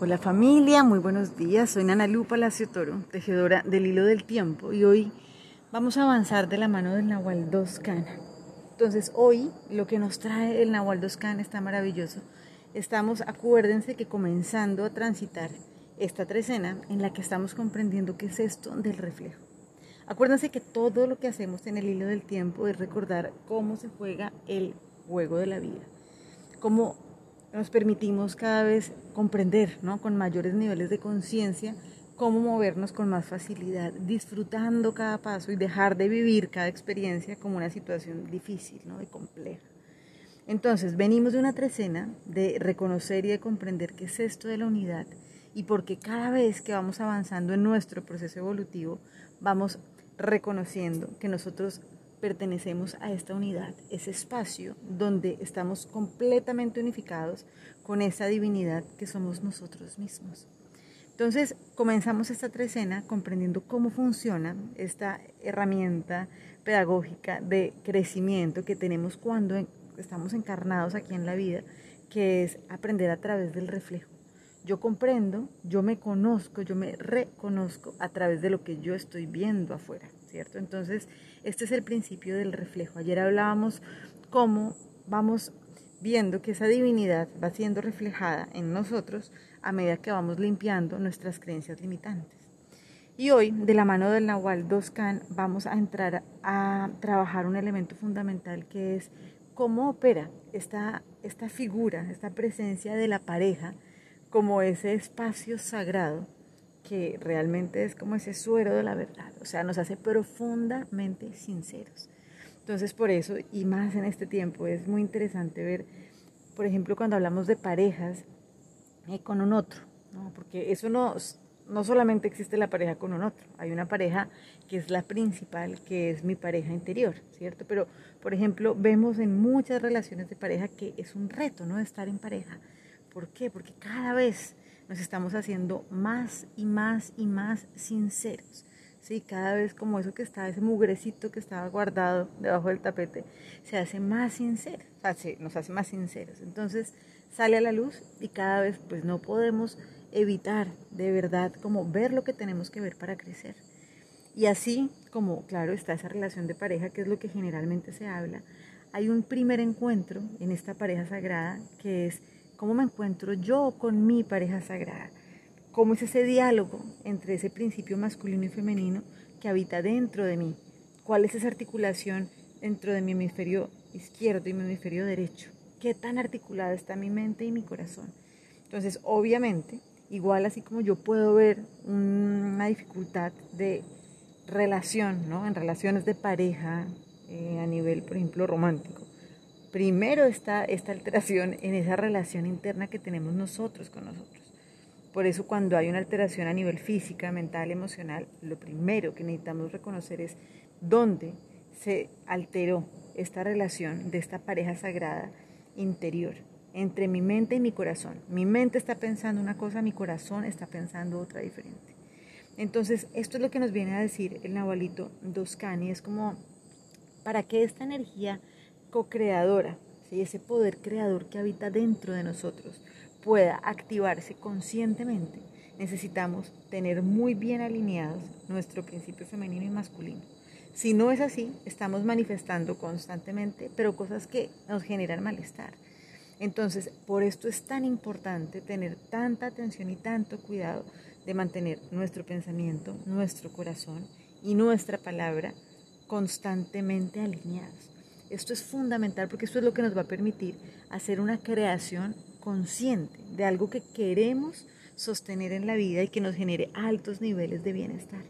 Hola familia, muy buenos días. Soy Nana Lu Palacio Toro, tejedora del hilo del tiempo y hoy vamos a avanzar de la mano del Nahual 2 Entonces hoy lo que nos trae el Nahual 2 está maravilloso. Estamos, acuérdense que comenzando a transitar esta trecena en la que estamos comprendiendo qué es esto del reflejo. Acuérdense que todo lo que hacemos en el hilo del tiempo es recordar cómo se juega el juego de la vida, cómo nos permitimos cada vez comprender ¿no? con mayores niveles de conciencia cómo movernos con más facilidad, disfrutando cada paso y dejar de vivir cada experiencia como una situación difícil ¿no? y compleja. Entonces, venimos de una trecena de reconocer y de comprender qué es esto de la unidad y porque cada vez que vamos avanzando en nuestro proceso evolutivo, vamos reconociendo que nosotros pertenecemos a esta unidad, ese espacio donde estamos completamente unificados con esa divinidad que somos nosotros mismos. Entonces comenzamos esta trecena comprendiendo cómo funciona esta herramienta pedagógica de crecimiento que tenemos cuando estamos encarnados aquí en la vida, que es aprender a través del reflejo. Yo comprendo, yo me conozco, yo me reconozco a través de lo que yo estoy viendo afuera, ¿cierto? Entonces, este es el principio del reflejo. Ayer hablábamos cómo vamos viendo que esa divinidad va siendo reflejada en nosotros a medida que vamos limpiando nuestras creencias limitantes. Y hoy, de la mano del Nahual 2Can, vamos a entrar a trabajar un elemento fundamental que es cómo opera esta, esta figura, esta presencia de la pareja como ese espacio sagrado que realmente es como ese suero de la verdad, o sea, nos hace profundamente sinceros. Entonces, por eso, y más en este tiempo, es muy interesante ver, por ejemplo, cuando hablamos de parejas eh, con un otro, ¿no? porque eso no, no solamente existe la pareja con un otro, hay una pareja que es la principal, que es mi pareja interior, ¿cierto? Pero, por ejemplo, vemos en muchas relaciones de pareja que es un reto, ¿no? Estar en pareja. ¿Por qué? Porque cada vez nos estamos haciendo más y más y más sinceros. ¿sí? Cada vez como eso que está, ese mugrecito que estaba guardado debajo del tapete, se hace más sincero, nos hace más sinceros. Entonces sale a la luz y cada vez pues no podemos evitar de verdad como ver lo que tenemos que ver para crecer. Y así como, claro, está esa relación de pareja, que es lo que generalmente se habla, hay un primer encuentro en esta pareja sagrada que es ¿Cómo me encuentro yo con mi pareja sagrada? ¿Cómo es ese diálogo entre ese principio masculino y femenino que habita dentro de mí? ¿Cuál es esa articulación dentro de mi hemisferio izquierdo y mi hemisferio derecho? ¿Qué tan articulada está mi mente y mi corazón? Entonces, obviamente, igual así como yo puedo ver una dificultad de relación, ¿no? En relaciones de pareja eh, a nivel, por ejemplo, romántico primero está esta alteración en esa relación interna que tenemos nosotros con nosotros. Por eso cuando hay una alteración a nivel física, mental, emocional, lo primero que necesitamos reconocer es dónde se alteró esta relación de esta pareja sagrada interior entre mi mente y mi corazón. Mi mente está pensando una cosa, mi corazón está pensando otra diferente. Entonces, esto es lo que nos viene a decir el Nahualito Doscani, es como, ¿para qué esta energía co-creadora, ese poder creador que habita dentro de nosotros, pueda activarse conscientemente, necesitamos tener muy bien alineados nuestro principio femenino y masculino. Si no es así, estamos manifestando constantemente, pero cosas que nos generan malestar. Entonces, por esto es tan importante tener tanta atención y tanto cuidado de mantener nuestro pensamiento, nuestro corazón y nuestra palabra constantemente alineados. Esto es fundamental porque esto es lo que nos va a permitir hacer una creación consciente de algo que queremos sostener en la vida y que nos genere altos niveles de bienestar.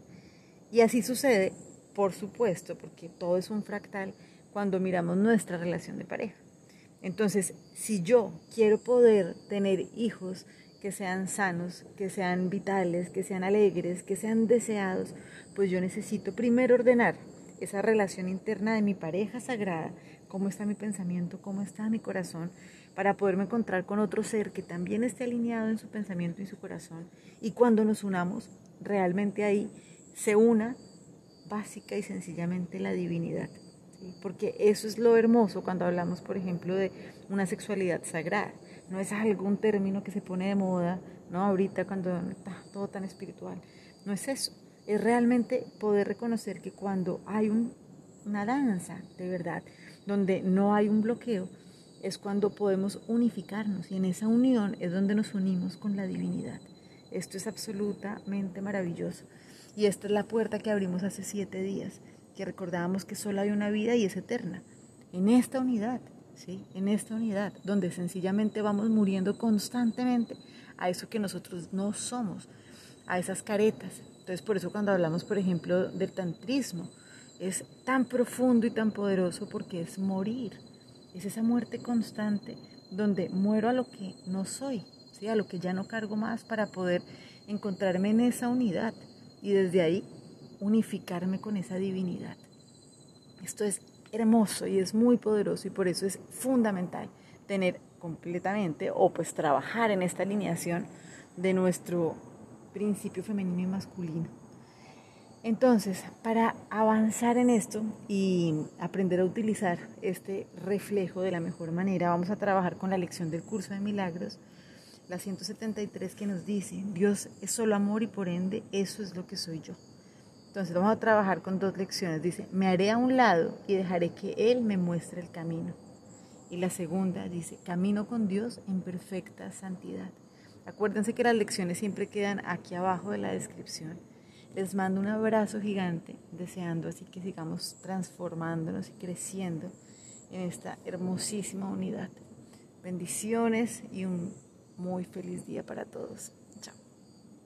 Y así sucede, por supuesto, porque todo es un fractal cuando miramos nuestra relación de pareja. Entonces, si yo quiero poder tener hijos que sean sanos, que sean vitales, que sean alegres, que sean deseados, pues yo necesito primero ordenar esa relación interna de mi pareja sagrada, cómo está mi pensamiento, cómo está mi corazón, para poderme encontrar con otro ser que también esté alineado en su pensamiento y su corazón. Y cuando nos unamos, realmente ahí se una básica y sencillamente la divinidad. Porque eso es lo hermoso cuando hablamos, por ejemplo, de una sexualidad sagrada. no es algún término que se pone de moda, ¿no? Ahorita cuando está todo tan espiritual. No es eso. Es realmente poder reconocer que cuando hay una danza de verdad, donde no hay un bloqueo, es cuando podemos unificarnos y en esa unión es donde nos unimos con la divinidad. Esto es absolutamente maravilloso. Y esta es la puerta que abrimos hace siete días, que recordábamos que solo hay una vida y es eterna. En esta unidad, ¿sí? En esta unidad, donde sencillamente vamos muriendo constantemente a eso que nosotros no somos, a esas caretas. Entonces, por eso cuando hablamos, por ejemplo, del tantrismo, es tan profundo y tan poderoso porque es morir es esa muerte constante donde muero a lo que no soy, a lo que ya no cargo más para poder encontrarme en esa unidad y desde ahí unificarme con esa divinidad. Esto es hermoso y es muy poderoso y por eso es fundamental tener completamente o pues trabajar en esta alineación de nuestro principio femenino y masculino. Entonces, para avanzar en esto y aprender a utilizar este reflejo de la mejor manera, vamos a trabajar con la lección del curso de milagros, la 173 que nos dice, Dios es solo amor y por ende eso es lo que soy yo. Entonces vamos a trabajar con dos lecciones. Dice, me haré a un lado y dejaré que Él me muestre el camino. Y la segunda dice, camino con Dios en perfecta santidad. Acuérdense que las lecciones siempre quedan aquí abajo de la descripción les mando un abrazo gigante, deseando así que sigamos transformándonos y creciendo en esta hermosísima unidad. Bendiciones y un muy feliz día para todos.